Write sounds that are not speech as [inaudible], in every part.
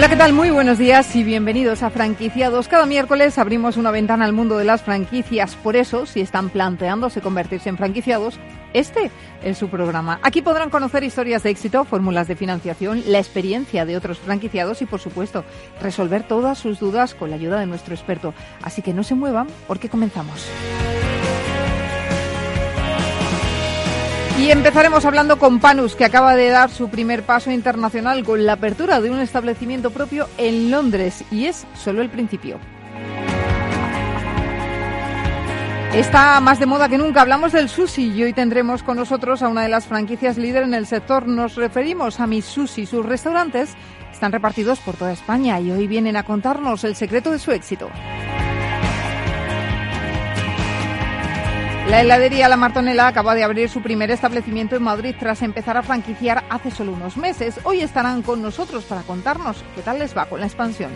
Hola, ¿qué tal? Muy buenos días y bienvenidos a Franquiciados. Cada miércoles abrimos una ventana al mundo de las franquicias. Por eso, si están planteándose convertirse en franquiciados, este es su programa. Aquí podrán conocer historias de éxito, fórmulas de financiación, la experiencia de otros franquiciados y, por supuesto, resolver todas sus dudas con la ayuda de nuestro experto. Así que no se muevan porque comenzamos. Y empezaremos hablando con Panus, que acaba de dar su primer paso internacional con la apertura de un establecimiento propio en Londres. Y es solo el principio. Está más de moda que nunca. Hablamos del sushi y hoy tendremos con nosotros a una de las franquicias líder en el sector. Nos referimos a Mis Sushi. Sus restaurantes están repartidos por toda España y hoy vienen a contarnos el secreto de su éxito. La heladería La Martonela acaba de abrir su primer establecimiento en Madrid tras empezar a franquiciar hace solo unos meses. Hoy estarán con nosotros para contarnos qué tal les va con la expansión.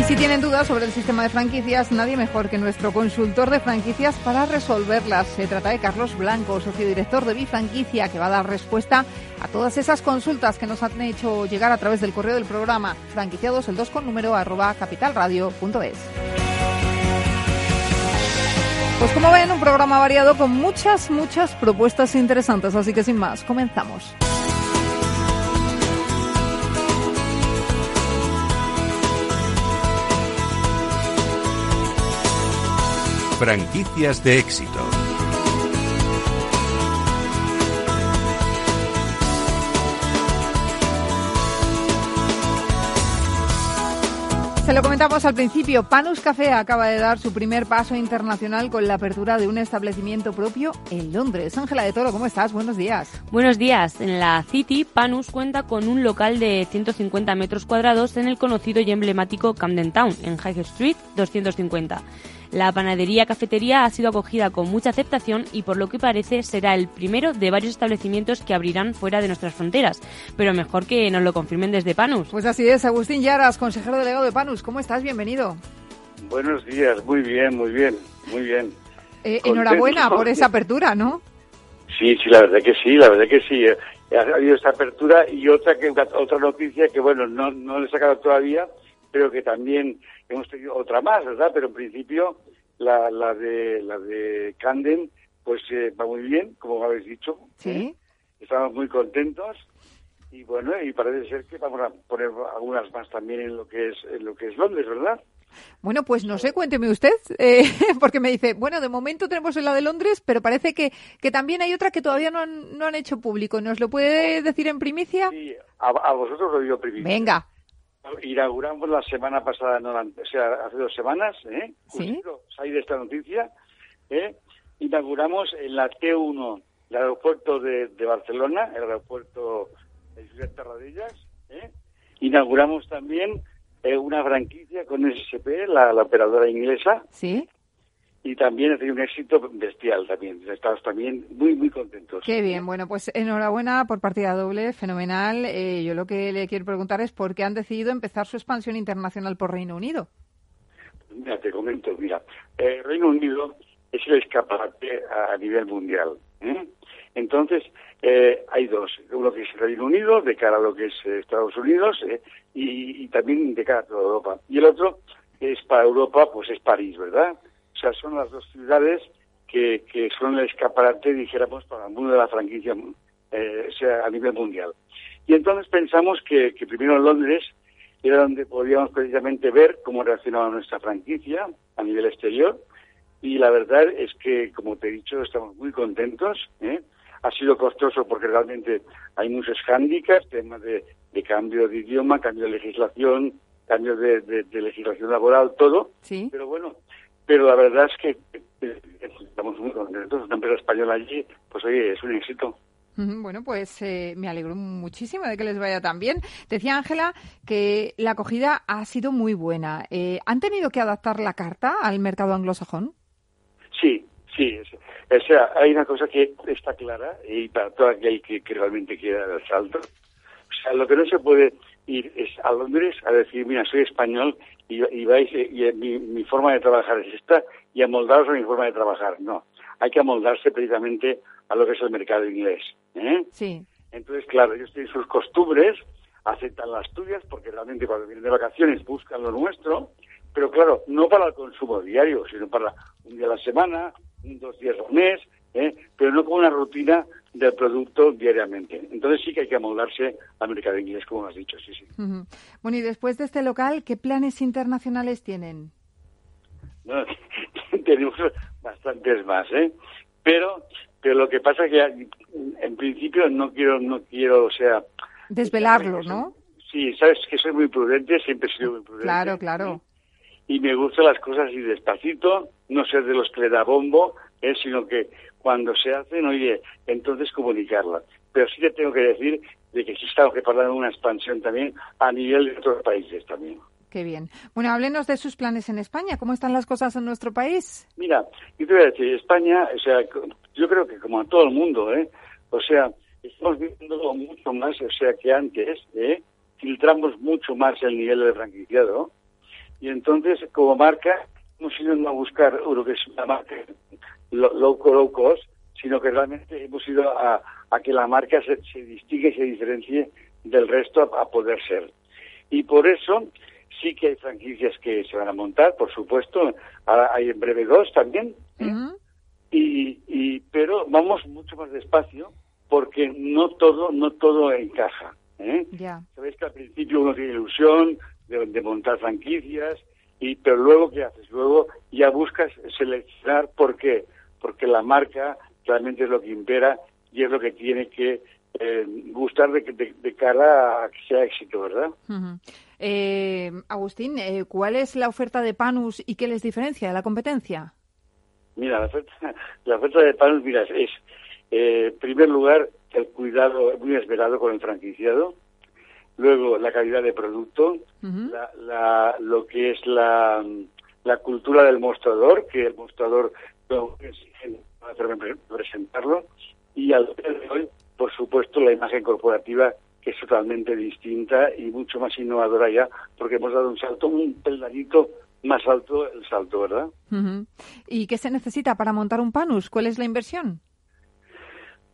Y si tienen dudas sobre el sistema de franquicias, nadie mejor que nuestro consultor de franquicias para resolverlas. Se trata de Carlos Blanco, socio director de Bifranquicia, que va a dar respuesta a todas esas consultas que nos han hecho llegar a través del correo del programa franquiciados el 2 con número arroba capitalradio.es. Pues como ven, un programa variado con muchas, muchas propuestas interesantes, así que sin más, comenzamos. Franquicias de éxito. Se lo comentamos al principio, Panus Café acaba de dar su primer paso internacional con la apertura de un establecimiento propio en Londres. Ángela de Toro, ¿cómo estás? Buenos días. Buenos días. En la City, Panus cuenta con un local de 150 metros cuadrados en el conocido y emblemático Camden Town, en High Street 250. La panadería cafetería ha sido acogida con mucha aceptación y por lo que parece será el primero de varios establecimientos que abrirán fuera de nuestras fronteras. Pero mejor que nos lo confirmen desde Panus. Pues así es, Agustín Yaras, consejero delegado de Panus. ¿Cómo estás? Bienvenido. Buenos días, muy bien, muy bien, muy bien. Eh, enhorabuena por esa apertura, ¿no? Sí, sí, la verdad que sí, la verdad que sí. Ha habido esta apertura y otra que otra noticia que, bueno, no, no le he sacado todavía, pero que también hemos tenido otra más, ¿verdad? Pero en principio la, la de la de Canden pues eh, va muy bien, como habéis dicho. Sí. ¿eh? Estamos muy contentos y bueno, y parece ser que vamos a poner algunas más también en lo que es en lo que es Londres, ¿verdad? Bueno, pues no sé, cuénteme usted, eh, [laughs] porque me dice, bueno, de momento tenemos la de Londres, pero parece que, que también hay otra que todavía no han, no han hecho público. ¿Nos lo puede decir en primicia? Sí, a, a vosotros lo digo primicia. Venga. Inauguramos la semana pasada, no, o sea, hace dos semanas, ¿eh? ¿Sí? de esta noticia, ¿eh? Inauguramos en la T1, el aeropuerto de, de Barcelona, el aeropuerto de Terradellas, ¿eh? Inauguramos también eh, una franquicia con SSP, la, la operadora inglesa. Sí. Y también ha tenido un éxito bestial también. Estamos también muy, muy contentos. Qué bien. Bueno, pues enhorabuena por partida doble, fenomenal. Eh, yo lo que le quiero preguntar es por qué han decidido empezar su expansión internacional por Reino Unido. Mira, te comento, mira, eh, Reino Unido es el escaparate a nivel mundial. ¿eh? Entonces, eh, hay dos. Uno que es Reino Unido, de cara a lo que es eh, Estados Unidos, eh, y, y, también de cara a toda Europa. Y el otro es para Europa, pues es París, ¿verdad? O sea, son las dos ciudades que, que son el escaparate, dijéramos, para el mundo de la franquicia eh, o sea, a nivel mundial. Y entonces pensamos que, que primero en Londres era donde podíamos precisamente ver cómo reaccionaba nuestra franquicia a nivel exterior. Y la verdad es que, como te he dicho, estamos muy contentos. ¿eh? Ha sido costoso porque realmente hay muchos hándicaps, temas de, de, cambio de idioma, cambio de legislación, cambios de, de, legislación laboral, todo. Sí. Pero bueno, pero la verdad es que eh, estamos muy contentos. Una empresa española allí, pues oye, es un éxito. Bueno, pues eh, me alegro muchísimo de que les vaya tan bien. Decía Ángela que la acogida ha sido muy buena. Eh, ¿Han tenido que adaptar la carta al mercado anglosajón? Sí, sí. O sea, hay una cosa que está clara y para todo aquel que, que realmente quiera dar el salto. O sea, lo que no se puede ir es a Londres a decir, mira, soy español y, vais, y, mi, mi, forma de trabajar es esta y amoldaros a mi forma de trabajar. No, hay que amoldarse precisamente a lo que es el mercado inglés. ¿eh? Sí. Entonces, claro, ellos tienen sus costumbres, aceptan las tuyas, porque realmente cuando vienen de vacaciones buscan lo nuestro, pero claro, no para el consumo diario, sino para un día a la semana, dos días al mes, ¿eh? pero no con una rutina del producto diariamente. Entonces sí que hay que amoldarse al mercado inglés, como has dicho, sí, sí. Bueno, y después de este local, ¿qué planes internacionales tienen? Bueno, [laughs] tenemos bastantes más, ¿eh? Pero, pero lo que pasa es que en principio no quiero, no quiero, o sea... Desvelarlo, ¿no? Sí, sabes que soy muy prudente, siempre he sido muy prudente. Claro, claro. Y me gustan las cosas así despacito, no ser de los que le da bombo, ¿eh? sino que cuando se hacen, oye, entonces comunicarla. Pero sí te tengo que decir de que sí estamos preparando una expansión también a nivel de otros países también. Qué bien. Bueno, háblenos de sus planes en España. ¿Cómo están las cosas en nuestro país? Mira, yo te voy a decir, España, o sea, yo creo que como a todo el mundo, ¿eh? O sea, estamos viendo mucho más, o sea, que antes, ¿eh? Filtramos mucho más el nivel de franquiciado. Y entonces, como marca, hemos ido a buscar lo que es una marca low, low cost, sino que realmente hemos ido a, que la marca se, se distingue y se diferencie del resto a poder ser. Y por eso Sí que hay franquicias que se van a montar, por supuesto. Ahora hay en breve dos también. ¿eh? y, y, pero vamos mucho más despacio porque no todo no todo encaja. ¿eh? Sabéis que al principio uno tiene ilusión de, montar franquicias, y pero luego ¿qué haces? Luego ya buscas seleccionar por qué. Porque la marca realmente es lo que impera y es lo que tiene que eh, gustar de, de, cara a que sea éxito, ¿verdad? Eh, Agustín, eh, ¿cuál es la oferta de Panus y qué les diferencia de la competencia? Mira, la oferta, [laughs] la oferta de Panus, mira, es, eh, en primer lugar, el cuidado muy esperado con el franquiciado, luego la calidad de producto, la, lo que es la, la cultura del mostrador, que el mostrador no exige presentarlo, y al día de hoy, por supuesto, la imagen corporativa que es totalmente distinta y mucho más innovadora ya, porque hemos dado un salto, un peldañito más alto el salto, ¿verdad? ¿Y qué se necesita para montar un Panus? ¿Cuál es la inversión?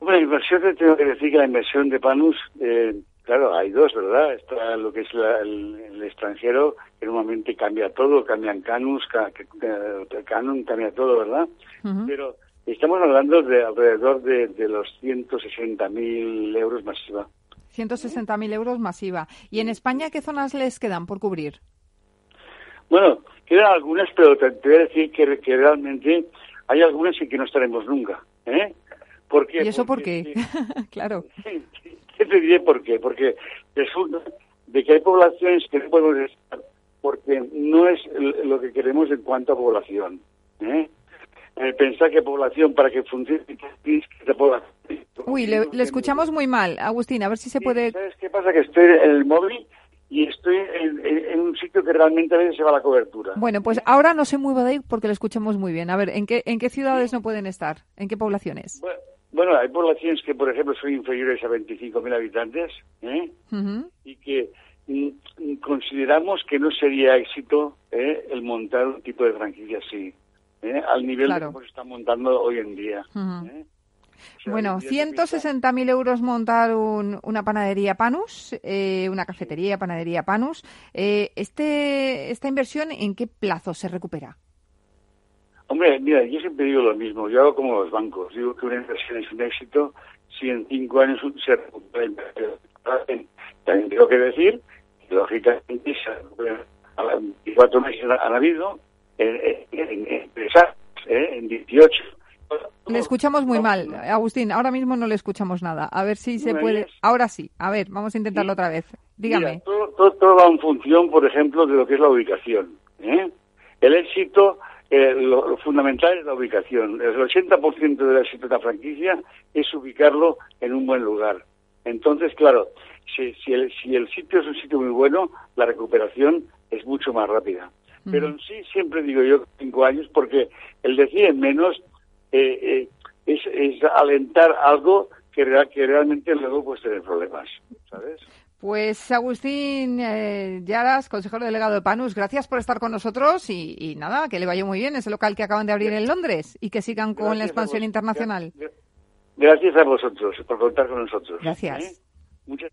Bueno, la inversión, te tengo que decir que la inversión de Panus, eh, claro, hay dos, ¿verdad? Está lo que es el, extranjero, que normalmente cambia todo, cambian Canus, Canon, cambia todo, ¿verdad? Pero estamos hablando de alrededor de, de los 160.000 euros masiva. 160.000 euros masiva. ¿Y en España qué zonas les quedan por cubrir? Bueno, quedan algunas, pero te, voy a decir que, realmente hay algunas en que no estaremos nunca. ¿eh? ¿Y eso por qué? [laughs] claro. ¿Qué te diré por qué? Porque resulta de que hay poblaciones que no podemos estar porque no es lo que queremos en cuanto a población. ¿eh? eh, pensar que población para que funcione. Uy, le, escuchamos muy mal, Agustín, a ver si se puede... ¿Sabes qué pasa? Que estoy en el móvil y estoy en, un sitio que realmente a veces se va la cobertura. Bueno, pues ahora no se mueva de ahí porque lo escuchamos muy bien. A ver, ¿en qué, en qué ciudades no pueden estar? ¿En qué poblaciones? Bueno, hay poblaciones que, por ejemplo, son inferiores a 25.000 habitantes ¿eh? y que mm, consideramos que no sería éxito ¿eh? el montar un tipo de franquicia así. ¿eh? al nivel que se está montando hoy en día. ¿eh? bueno, 160.000 euros montar una panadería Panus, eh, una cafetería, panadería Panus. este, ¿Esta inversión en qué plazo se recupera? Hombre, mira, yo siempre digo lo mismo. Yo hago como los bancos. Digo que una inversión es un éxito si en cinco años se recupera. También tengo que decir que, lógicamente, recupera. Cuatro meses han habido, en, ¿eh? en 18. Le escuchamos muy mal, Agustín. Ahora mismo no le escuchamos nada. A ver si se puede. Ahora sí. A ver, vamos a intentarlo otra vez. Dígame. todo, todo, todo va en función, por ejemplo, de lo que es la ubicación. ¿eh? El éxito, eh, lo, lo fundamental es la ubicación. El 80% del éxito de la franquicia es ubicarlo en un buen lugar. Entonces, claro, si, si, el, si el sitio es un sitio muy bueno, la recuperación es mucho más rápida. Pero en sí siempre digo yo cinco años porque el decir en menos eh, eh, es, es alentar algo que, real- que realmente luego puede tener problemas, ¿sabes? Pues Agustín eh, Yaras, consejero delegado de Panus, gracias por estar con nosotros y, y nada, que le vaya muy bien ese local que acaban de abrir en Londres y que sigan con la Gracias expansión internacional. gra- Gracias a vosotros por contar con nosotros. Gracias. ¿eh? Muchas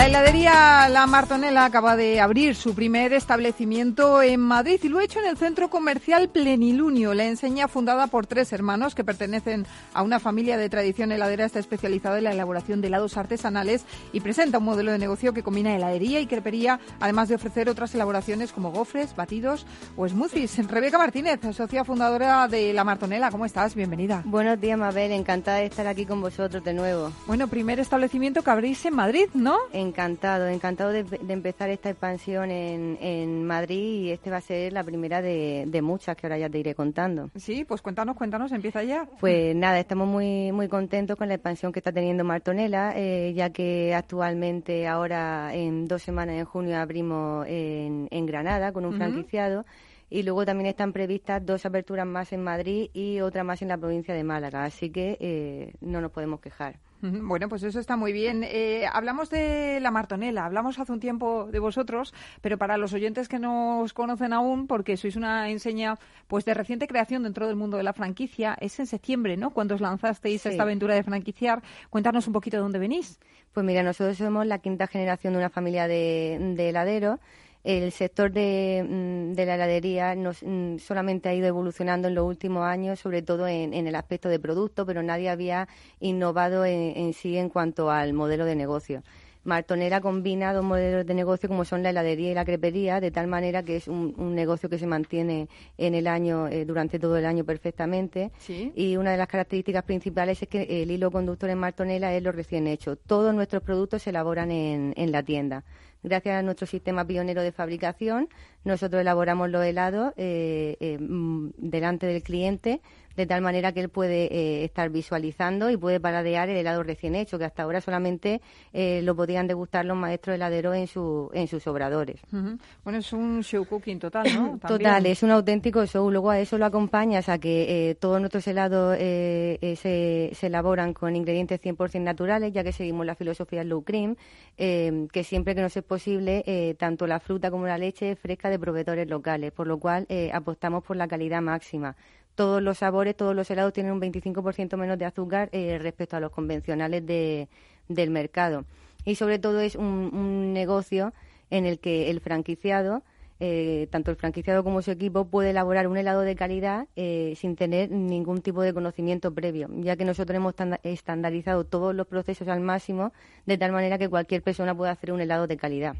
La heladería La Martonela acaba de abrir su primer establecimiento en Madrid y lo ha hecho en el centro comercial Plenilunio. La enseña fundada por tres hermanos que pertenecen a una familia de tradición heladera está especializada en la elaboración de helados artesanales y presenta un modelo de negocio que combina heladería y crepería, además de ofrecer otras elaboraciones como gofres, batidos o smoothies. Rebeca Martínez, socia fundadora de La Martonela, ¿cómo estás? Bienvenida. Buenos días, Mabel. Encantada de estar aquí con vosotros de nuevo. Bueno, primer establecimiento que abrís en Madrid, ¿no? Encantado, encantado de, de empezar esta expansión en, en Madrid y este va a ser la primera de, de muchas que ahora ya te iré contando. Sí, pues cuéntanos, cuéntanos, empieza ya. Pues nada, estamos muy muy contentos con la expansión que está teniendo Martonela, eh, ya que actualmente ahora en dos semanas en junio abrimos en, en Granada con un Ujú. franquiciado y luego también están previstas dos aperturas más en Madrid y otra más en la provincia de Málaga, así que eh, no nos podemos quejar. Bueno, pues eso está muy bien. Eh, hablamos de la Martonela, hablamos hace un tiempo de vosotros, pero para los oyentes que no os conocen aún, porque sois una enseña pues de reciente creación dentro del mundo de la franquicia, es en septiembre, ¿no? Cuando os lanzasteis Sí. esta aventura de franquiciar. Cuéntanos un poquito de dónde venís. Pues mira, nosotros somos la quinta generación de una familia de, de heladeros. El sector de, mm, de la heladería nos, mm, solamente ha ido evolucionando en los últimos años, sobre todo en, en el aspecto de producto, pero nadie había innovado en, en sí en cuanto al modelo de negocio. Martonera combina dos modelos de negocio como son la heladería y la crepería, de tal manera que es un, un negocio que se mantiene en el año, eh, durante todo el año perfectamente. Sí. Y una de las características principales es que el hilo conductor en Martonela es lo recién hecho. Todos nuestros productos se elaboran en, en la tienda. Gracias a nuestro sistema pionero de fabricación, nosotros elaboramos los helados eh, eh, mm, delante del cliente, de tal manera que él puede eh, estar visualizando y puede paradear el helado recién hecho, que hasta ahora solamente eh, lo podían degustar los maestros heladeros en, su, en sus obradores. Bueno, es un show cooking total, ¿no? [clears throat] También. Total, es un auténtico show. Luego a eso lo acompañas a que todos nuestros helados se, se elaboran con ingredientes 100% naturales, ya que seguimos la filosofía low cream, que siempre que nos es posible, eh, tanto la fruta como la leche es fresca de proveedores locales, por lo cual eh, apostamos por la calidad máxima. Todos los sabores, todos los helados tienen un 25% menos de azúcar eh, respecto a los convencionales de- del mercado. Y sobre todo es un negocio en el que el franquiciado eh, tanto el franquiciado como su equipo puede elaborar un helado de calidad eh, sin tener ningún tipo de conocimiento previo, ya que nosotros hemos estanda- estandarizado todos los procesos al máximo, de tal manera que cualquier persona pueda hacer un helado de calidad.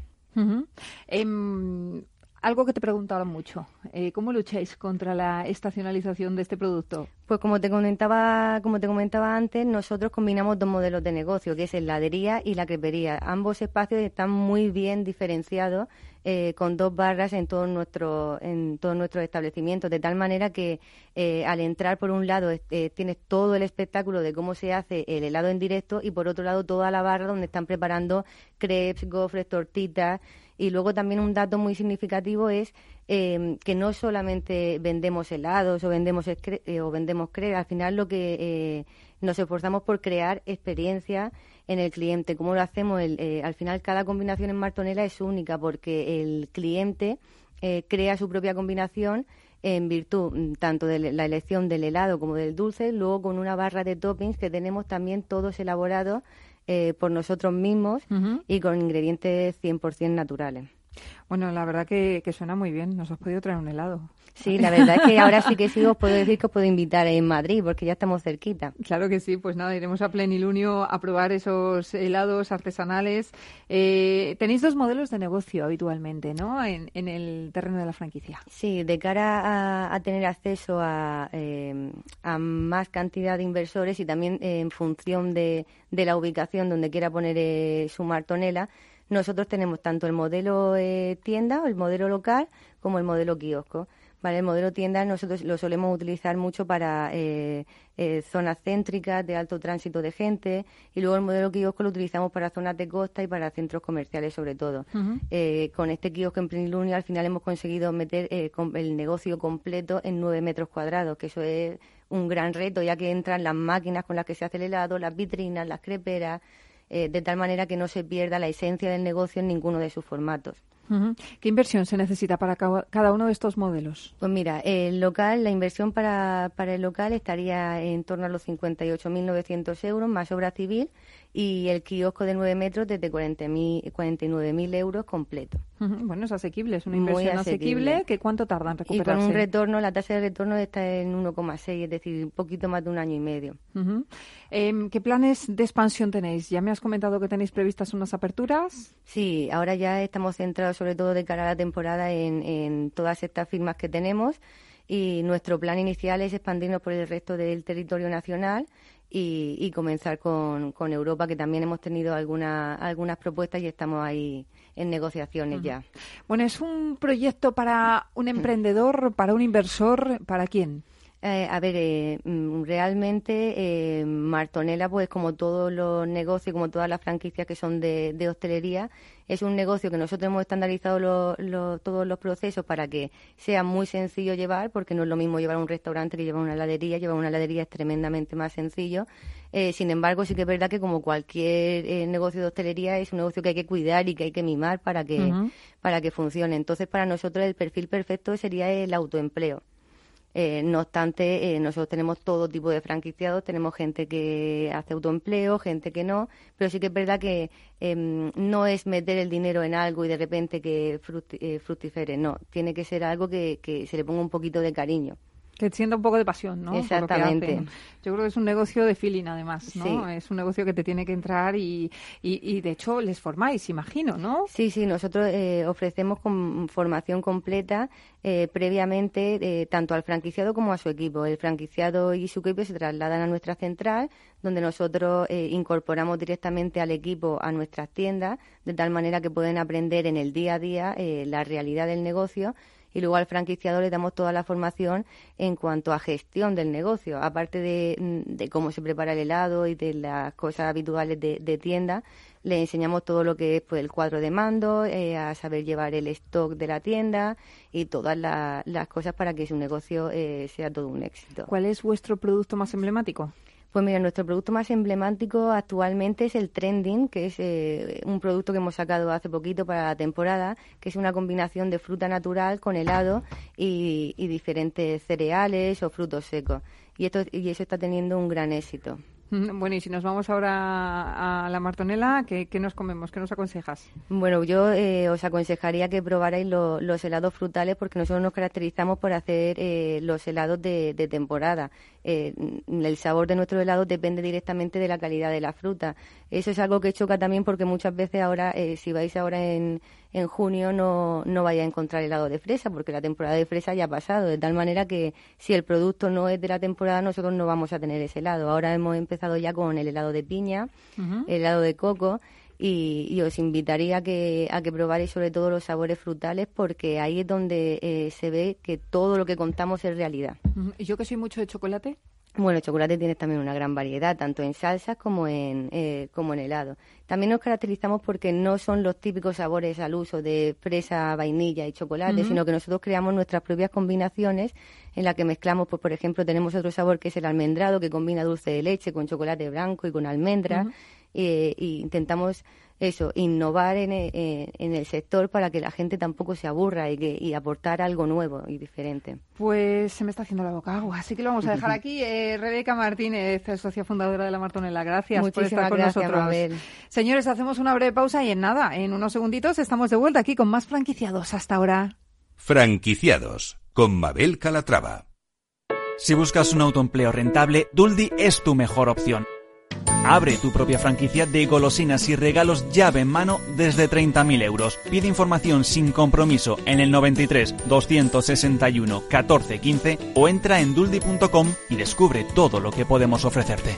Algo que te preguntaron mucho. eh, ¿Cómo lucháis contra la estacionalización de este producto? Pues como te comentaba, como te comentaba antes, nosotros combinamos dos modelos de negocio, que es el heladería y la crepería. Ambos espacios están muy bien diferenciados, eh, con dos barras en todos nuestros en todos nuestros establecimientos, de tal manera que eh, al entrar por un lado eh, tienes todo el espectáculo de cómo se hace el helado en directo y por otro lado toda la barra donde están preparando crepes, gofres, tortitas y luego también un dato muy significativo es eh, que no solamente vendemos helados o vendemos eh, o vendemos crepes, al final lo que eh, nos esforzamos por crear experiencia en el cliente. ¿Cómo lo hacemos? Eh, al final cada combinación en Martonela es única porque el cliente eh, crea su propia combinación en virtud mm, tanto de la elección del helado como del dulce, luego con una barra de toppings que tenemos también todos elaborados eh, por nosotros mismos y con ingredientes 100% naturales. Bueno, la verdad que, que suena muy bien. Nos has podido traer un helado. Sí, la verdad es que ahora sí que sí os puedo decir que os puedo invitar en Madrid porque ya estamos cerquita. Claro que sí, pues nada, iremos a Plenilunio a probar esos helados artesanales. Eh, tenéis dos modelos de negocio habitualmente, ¿no? En, el terreno de la franquicia. Sí, de cara a, tener acceso a, eh, a, más cantidad de inversores y también en función de, de, la ubicación donde quiera poner eh, su martonela, nosotros tenemos tanto el modelo tienda o el modelo local como el modelo kiosco. Vale, el modelo tienda nosotros lo solemos utilizar mucho para eh, eh, zonas céntricas de alto tránsito de gente y luego el modelo kiosco lo utilizamos para zonas de costa y para centros comerciales sobre todo. Eh, con este kiosco en Plenilunio al final hemos conseguido meter el negocio completo en nueve metros cuadrados, que eso es un gran reto ya que entran las máquinas con las que se hace el helado, las vitrinas, las creperas, de tal manera que no se pierda la esencia del negocio en ninguno de sus formatos. ¿Qué inversión se necesita para cada uno de estos modelos? Pues mira, el local, la inversión para, para el local estaría en torno a los 58.900 euros más obra civil y el kiosco de 9 metros desde 49.000 euros completo. Bueno, es asequible, es una inversión asequible. ¿Que ¿Cuánto tarda en recuperarse? Y con un retorno, la tasa de retorno está en 1,6, es decir, un poquito más de un año y medio. Em, ¿Qué planes de expansión tenéis? Ya me has comentado que tenéis previstas unas aperturas. Sí, ahora ya estamos centrados sobre todo de cara a la temporada en, en todas estas firmas que tenemos y nuestro plan inicial es expandirnos por el resto del territorio nacional y, comenzar con, con, Europa, que también hemos tenido alguna, algunas propuestas y estamos ahí en negociaciones ya. Bueno, ¿es un proyecto para un emprendedor, para un inversor, para quién? Eh, a ver, eh, mm, realmente eh, Martonela, pues como todos los negocios, como todas las franquicias que son de, hostelería, es un negocio que nosotros hemos estandarizado todos los procesos para que sea muy sencillo llevar, porque no es lo mismo llevar un restaurante que llevar una heladería. Llevar una heladería es tremendamente más sencillo. sin embargo, sí que es verdad que como cualquier negocio de hostelería es un negocio que hay que cuidar y que hay que mimar para que, para que funcione. Entonces, para nosotros el perfil perfecto sería el autoempleo. Eh, no obstante, eh, nosotros tenemos todo tipo de franquiciados, tenemos gente que hace autoempleo, gente que no, pero sí que es verdad que em, no es meter el dinero en algo y de repente que eh, fructifere, no, tiene que ser algo que se le ponga un poquito de cariño. Que sienta un poco de pasión, ¿no? Exactamente. Yo creo que es un negocio de feeling, además, ¿no? Es un negocio que te tiene que entrar y, y, de hecho, les formáis, imagino, ¿no? Sí, sí, nosotros eh, ofrecemos con formación completa eh, previamente eh, tanto al franquiciado como a su equipo. El franquiciado y su equipo se trasladan a nuestra central, donde nosotros incorporamos directamente al equipo a nuestras tiendas, de tal manera que pueden aprender en el día a día la realidad del negocio y luego al franquiciado le damos toda la formación en cuanto a gestión del negocio, aparte de, mm, cómo se prepara el helado y de las cosas habituales de, tienda, le enseñamos todo lo que es pues, el cuadro de mando, eh, a saber llevar el stock de la tienda y todas las cosas para que su negocio eh, sea todo un éxito. ¿Cuál es vuestro producto más emblemático? Pues mira, nuestro producto más emblemático actualmente es el Trending, que es eh, un producto que hemos sacado hace poquito para la temporada, que es una combinación de fruta natural con helado y, y diferentes cereales o frutos secos. Y, esto, y eso está teniendo un gran éxito. Bueno, y si nos vamos ahora a la martonela, ¿qué, nos comemos? ¿Qué nos aconsejas? Bueno, yo eh, os aconsejaría que probarais los helados frutales porque nosotros nos caracterizamos por hacer eh, los helados de, temporada. Eh, el sabor de nuestro helado depende directamente de la calidad de la fruta. Eso es algo que choca también porque muchas veces ahora, si vais ahora en, en junio no, no vaya a encontrar helado de fresa, porque la temporada de fresa ya ha pasado, de tal manera que si el producto no es de la temporada, nosotros no vamos a tener ese helado. Ahora hemos empezado ya con el helado de piña, el helado de coco, y, os invitaría a que, a que probáis sobre todo los sabores frutales, porque ahí es donde eh, se ve que todo lo que contamos es realidad. ¿Y yo que soy mucho de chocolate? Bueno, el chocolate tiene también una gran variedad, tanto en salsas como en, eh, como en helado. También nos caracterizamos porque no son los típicos sabores al uso de fresa, vainilla y chocolate, sino que nosotros creamos nuestras propias combinaciones en las que mezclamos, pues, por ejemplo, tenemos otro sabor que es el almendrado, que combina dulce de leche con chocolate blanco y con almendra. E intentamos eso, innovar en el, en el, sector para que la gente tampoco se aburra y, que, y aportar algo nuevo y diferente. Pues se me está haciendo la boca agua, así que lo vamos a dejar [laughs] aquí. Eh, Rebeca Martínez, socia fundadora de la Martonela, gracias por estar con nosotros. Señores, hacemos una breve pausa y en nada, en unos segunditos estamos de vuelta aquí con más franquiciados. Hasta ahora. Franquiciados, con Mabel Calatrava. Si buscas un autoempleo rentable, Duldi es tu mejor opción. Abre tu propia franquicia de golosinas y regalos llave en mano desde 30.000 euros. Pide información sin compromiso en el 93 261 14 15 o entra en duldi.com y descubre todo lo que podemos ofrecerte.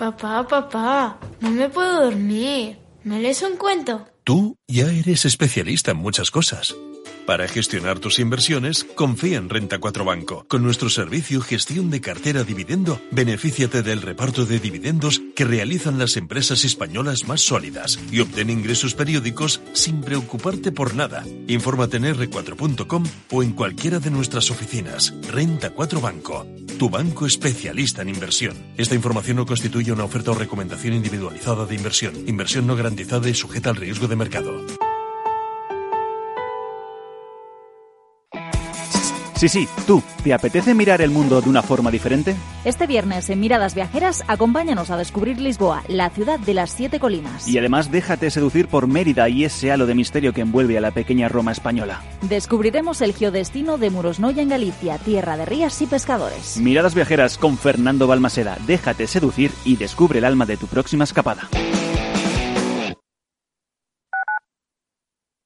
Papá, papá, no me puedo dormir. ¿Me lees un cuento? Tú ya eres especialista en muchas cosas. Para gestionar tus inversiones, confía en Renta 4 Banco. Con nuestro servicio Gestión de Cartera Dividendo, benefíciate del reparto de dividendos que realizan las empresas españolas más sólidas y obtén ingresos periódicos sin preocuparte por nada. Infórmate en r4.com o en cualquiera de nuestras oficinas. Renta 4 Banco, tu banco especialista en inversión. Esta información no constituye una oferta o recomendación individualizada de inversión. Inversión no garantizada y sujeta al riesgo de mercado. Sí, sí, tú, ¿te apetece mirar el mundo de una forma diferente? Este viernes en Miradas Viajeras, acompáñanos a descubrir Lisboa, la ciudad de las siete colinas. Y además déjate seducir por Mérida y ese halo de misterio que envuelve a la pequeña Roma española. Descubriremos el geodestino de Murosnoya en Galicia, tierra de rías y pescadores. Miradas Viajeras con Fernando Balmaseda. Déjate seducir y descubre el alma de tu próxima escapada.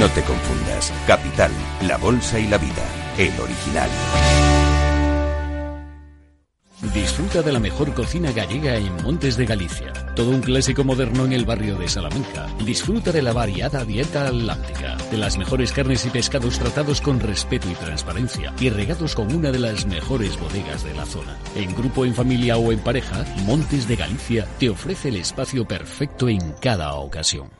No te confundas. Capital, la bolsa y la vida. El original. Disfruta de la mejor cocina gallega en Montes de Galicia. Todo un clásico moderno en el barrio de Salamanca. Disfruta de la variada dieta atlántica, de las mejores carnes y pescados tratados con respeto y transparencia y regados con una de las mejores bodegas de la zona. En grupo, en familia o en pareja, Montes de Galicia te ofrece el espacio perfecto en cada ocasión.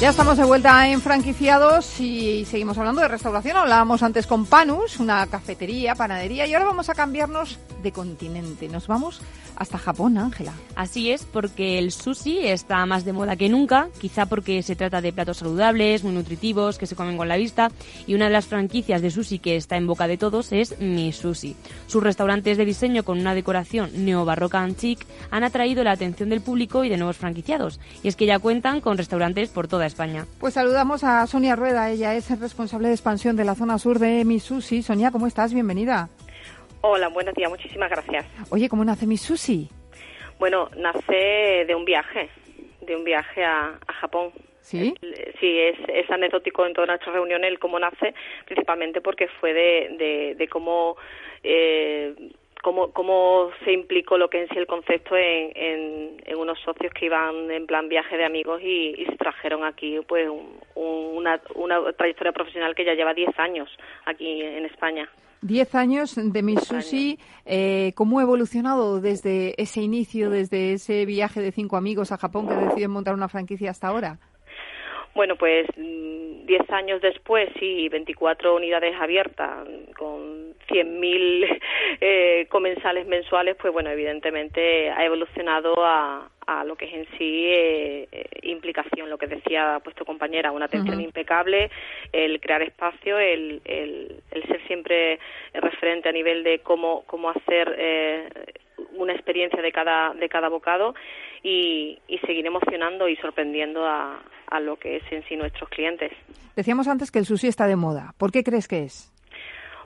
Ya estamos de vuelta en franquiciados y seguimos hablando de restauración. Hablábamos antes con Panus, una cafetería, panadería, y ahora vamos a cambiarnos de continente. Nos vamos hasta Japón, Ángela. Así es, porque el sushi está más de moda que nunca, quizá porque se trata de platos saludables, muy nutritivos, que se comen con la vista, y una de las franquicias de sushi que está en boca de todos es Mi Sushi. Sus restaurantes de diseño con una decoración neobarroca chic han atraído la atención del público y de nuevos franquiciados, y es que ya cuentan con restaurantes por toda España. Pues saludamos a Sonia Rueda, ella es responsable de expansión de la zona sur de Mi Sushi. Sonia, ¿cómo estás? Bienvenida. Hola, buenos días, muchísimas gracias. Oye, ¿cómo nace Mi Sushi? Bueno, nace de un viaje, de un viaje a, Japón. ¿Sí? Sí, es, es anecdótico en todas nuestras reuniones el cómo nace, principalmente porque fue de, de, cómo, eh, cómo, cómo se implicó lo que en sí el concepto en, en, unos socios que iban en plan viaje de amigos y, se trajeron aquí pues una, una trayectoria profesional que ya lleva 10 años aquí en España. Diez años de mi sushi. Eh, ¿Cómo ha evolucionado desde ese inicio, desde ese viaje de cinco amigos a Japón que deciden montar una franquicia hasta ahora? Bueno, pues 10 mm, años después y 24 unidades abiertas con 100.000 [laughs] eh, comensales mensuales, pues bueno, evidentemente ha evolucionado a, a lo que es en sí eh, eh, implicación, lo que decía pues tu compañera, una atención impecable, el crear espacio, el, el, ser siempre referente a nivel de cómo, cómo hacer eh, una experiencia de cada, de cada bocado y, y seguir emocionando y sorprendiendo a, a lo que es en sí nuestros clientes. Decíamos antes que el sushi está de moda. ¿Por qué crees que es?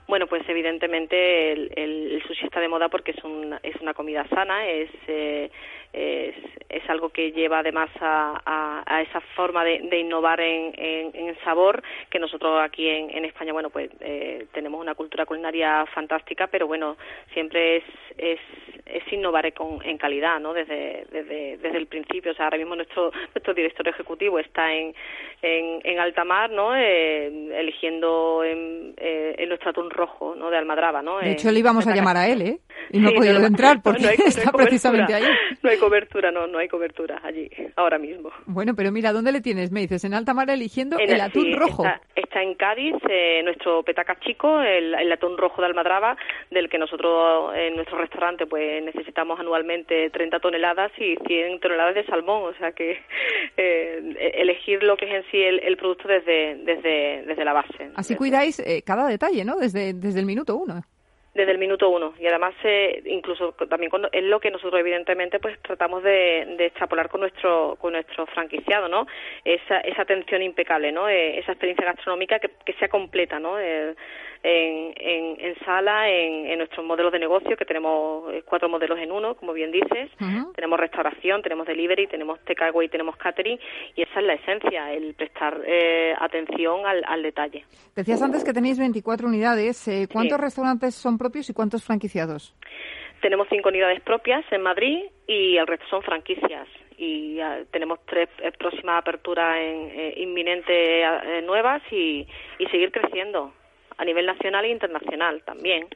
Bueno, pues evidentemente el, el, sushi está de moda porque es, un, es una comida sana, es, eh, es, es, algo que lleva además a, a, esa forma de, de innovar en, en, sabor, que nosotros aquí en, en España, bueno, pues eh, tenemos una cultura culinaria fantástica, pero bueno, siempre es, es, es innovar con, en calidad, ¿no? Desde, desde, desde el principio, o sea, ahora mismo nuestro, nuestro director ejecutivo está en, en, en alta mar, ¿no? Eh, eligiendo en, eh, en nuestro atún rojo, ¿no? De Almadraba, ¿no? De hecho, le íbamos a llamar a él, ¿eh? Y no ha podido entrar porque está precisamente ahí cobertura, no, no hay cobertura allí, ahora mismo. Bueno, pero mira, ¿dónde le tienes? Me dices, en alta mar eligiendo el, atún rojo. Está, en Cádiz, eh, nuestro petaca chico, el, atún rojo de Almadraba, del que nosotros en nuestro restaurante pues necesitamos anualmente 30 toneladas y 100 toneladas de salmón, o sea que [laughs] eh, elegir lo que es en sí el, producto desde, desde, desde la base. Así cuidáis eh, cada detalle, ¿no? Desde, desde el minuto uno desde el minuto uno. Y además eh, incluso también es lo que nosotros evidentemente pues tratamos de, de, extrapolar con nuestro con nuestro franquiciado no esa, esa atención impecable no eh, esa experiencia gastronómica que, que sea completa no en, en, sala, en, en, nuestros modelos de negocio, que tenemos eh, cuatro modelos en uno, como bien dices. Tenemos restauración, tenemos delivery, tenemos takeaway, tenemos catering, y esa es la esencia, el prestar eh, atención al, al, detalle. Decías antes que tenéis 24 unidades. Eh, ¿Cuántos restaurantes son propios y cuántos franquiciados? Tenemos cinco unidades propias en Madrid y el resto son franquicias y tenemos tres próximas aperturas en, inminentes nuevas y, y seguir creciendo a nivel nacional e internacional también.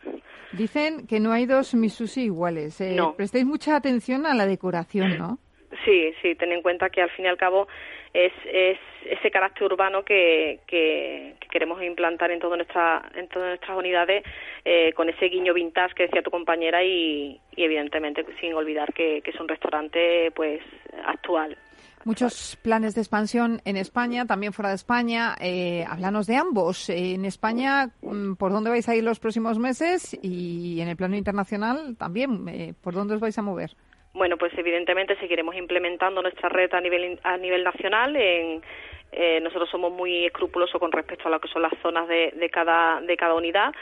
Dicen que no hay dos Misusi iguales. Eh, no. Prestéis mucha atención a la decoración, ¿no? Sí, sí, ten en cuenta que al fin y al cabo es, es ese carácter urbano que, que, queremos implantar en, toda nuestra, en todas nuestras unidades eh, con ese guiño vintage que decía tu compañera y, y evidentemente sin olvidar que, que es un restaurante pues actual. Muchos planes de expansión en España, también fuera de España. Eh, háblanos de ambos. en España, mm, ¿por dónde vais a ir los próximos meses? Y en el plano internacional también, eh, ¿por dónde os vais a mover? bueno, pues evidentemente seguiremos implementando nuestra red a nivel, a nivel nacional en eh, nosotros somos muy escrupulosos con respecto a lo que son las zonas de, de cada unidad.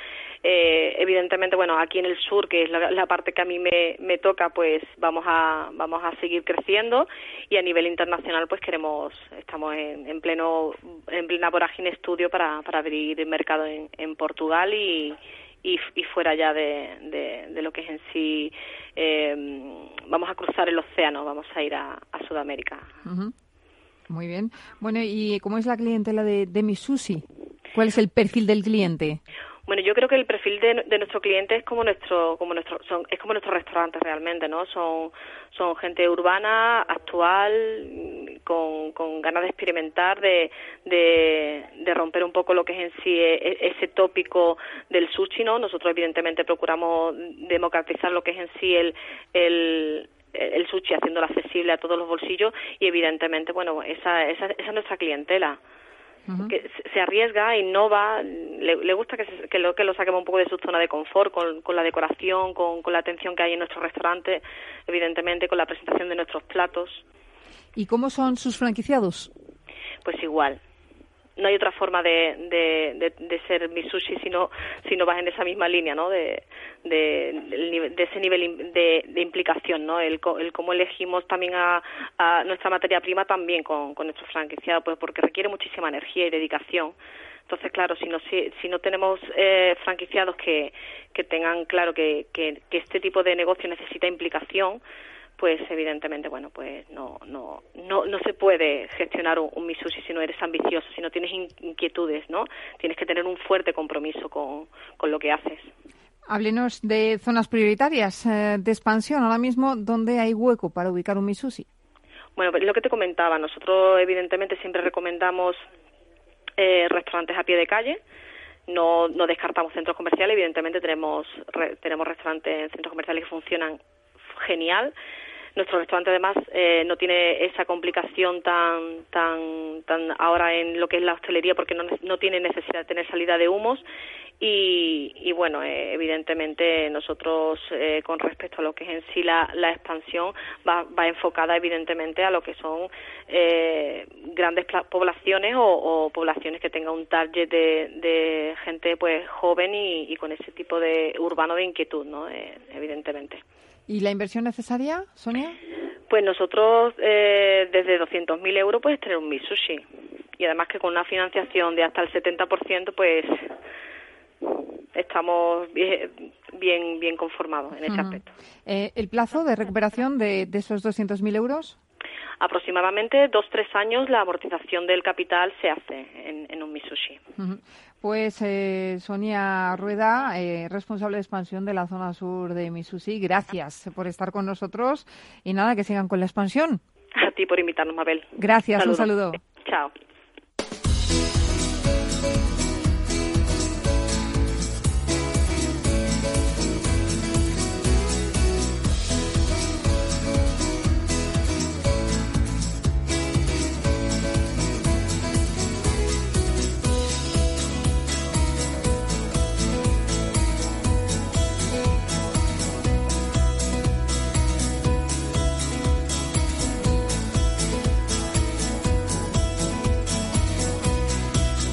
Eh, evidentemente bueno aquí en el sur que es la, parte que a mí me, me, toca pues vamos a vamos a seguir creciendo. Y a nivel internacional pues queremos estamos en, en pleno en plena vorágine estudio para, para abrir el mercado en, en Portugal y, y, y, fuera ya de, de, lo que es en sí eh, vamos a cruzar el océano vamos a ir a Sudamérica muy bien. Bueno, ¿y cómo es la clientela de, de Misushi? ¿Cuál es el perfil del cliente? Bueno, yo creo que el perfil de, de, nuestro cliente es como nuestro, como nuestro, son, es como nuestros restaurantes realmente, ¿no? Son, son gente urbana, actual, con, con ganas de experimentar, de, de, de, romper un poco lo que es en sí e, e, ese tópico del sushi, ¿no? Nosotros evidentemente procuramos democratizar lo que es en sí el, el, el sushi haciéndolo accesible a todos los bolsillos y evidentemente bueno esa esa, esa es nuestra clientela que se arriesga, innova, le, le gusta que, que, lo, que lo saquemos un poco de su zona de confort con, con la decoración, con, con la atención que hay en nuestro restaurante, evidentemente con la presentación de nuestros platos. ¿Y cómo son sus franquiciados? Pues igual, no hay otra forma de, de, de, ser mi sushi si no, si no vas en esa misma línea, ¿no? De, de, ese nivel de, implicación, ¿no? El, el cómo elegimos también a, a nuestra materia prima también con, con nuestro pues porque requiere muchísima energía y dedicación. Entonces, claro, si no, si, si no tenemos eh, franquiciados que, que tengan claro que, que este tipo de negocio necesita implicación, pues evidentemente, bueno, pues no, no, no, no se puede gestionar un, un Misushi si no eres ambicioso, si no tienes inquietudes, ¿no? Tienes que tener un fuerte compromiso con, con lo que haces. Háblenos de zonas prioritarias eh, de expansión ahora mismo, ¿dónde hay hueco para ubicar un Misushi? Bueno, pues lo que te comentaba, nosotros evidentemente siempre recomendamos eh, restaurantes a pie de calle, no, no descartamos centros comerciales, evidentemente tenemos, tenemos restaurantes en centros comerciales que funcionan genial, nuestro restaurante además eh, no tiene esa complicación tan tan tan ahora en lo que es la hostelería porque no, no tiene necesidad de tener salida de humos. Y, y bueno eh, evidentemente nosotros eh, con respecto a lo que es en sí la, la expansión va, va enfocada evidentemente a lo que son eh, grandes poblaciones o, o, poblaciones que tengan un target de, gente pues joven y, y, con ese tipo de urbano de inquietud no eh, evidentemente ¿Y la inversión necesaria, Sonia? Pues nosotros eh, desde 200.000 euros puedes tener un Mitsushi. Y además que con una financiación de hasta el 70% pues estamos bien bien, conformados en ese aspecto. Eh, ¿El plazo de recuperación de, de esos 200.000 euros? Aproximadamente dos, tres años la amortización del capital se hace en, en un Mitsushi. Pues eh, Sonia Rueda, eh, responsable de expansión de la zona sur de Misusi, gracias por estar con nosotros y nada, que sigan con la expansión. A ti por invitarnos, Mabel. Gracias, un saludo. Chao.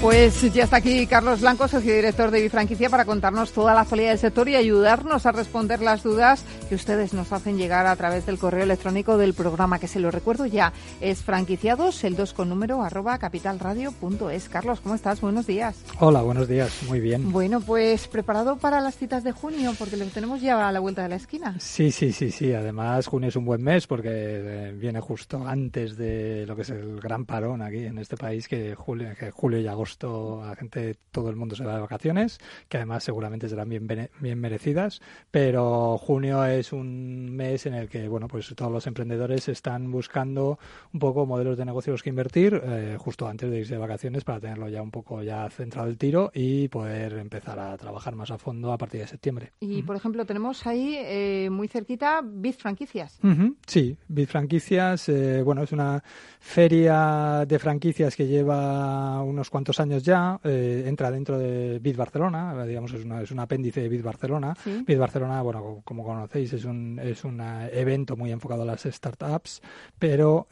Pues ya está aquí Carlos Blanco, socio director de Bifranquicia, para contarnos toda la actualidad del sector y ayudarnos a responder las dudas que ustedes nos hacen llegar a través del correo electrónico del programa, que se lo recuerdo ya, es franquiciados, el 2 con número, arroba capitalradio.es. Carlos, ¿cómo estás? Buenos días. Hola, buenos días, muy bien. Bueno, pues preparado para las citas de junio, porque lo tenemos ya a la vuelta de la esquina. Sí, sí, sí, sí. Además, junio es un buen mes porque eh, viene justo antes de lo que es el gran parón aquí en este país, que julio, que julio y agosto la gente, todo el mundo se va de vacaciones, que además seguramente serán bien, bien merecidas, pero junio es un mes en el que, bueno, pues todos los emprendedores están buscando un poco modelos de negocios que invertir eh, justo antes de irse de vacaciones para tenerlo ya un poco ya centrado el tiro y poder empezar a trabajar más a fondo a partir de septiembre. Y, por ejemplo, tenemos ahí eh, muy cerquita Bit Franquicias. Sí, Bit Franquicias, eh, bueno, es una feria de franquicias que lleva unos cuantos años años ya, eh, entra dentro de Bit Barcelona, digamos, es, una, es un apéndice de Bit Barcelona. Bit Barcelona, bueno, como conocéis, es un, es un evento muy enfocado a las startups, pero,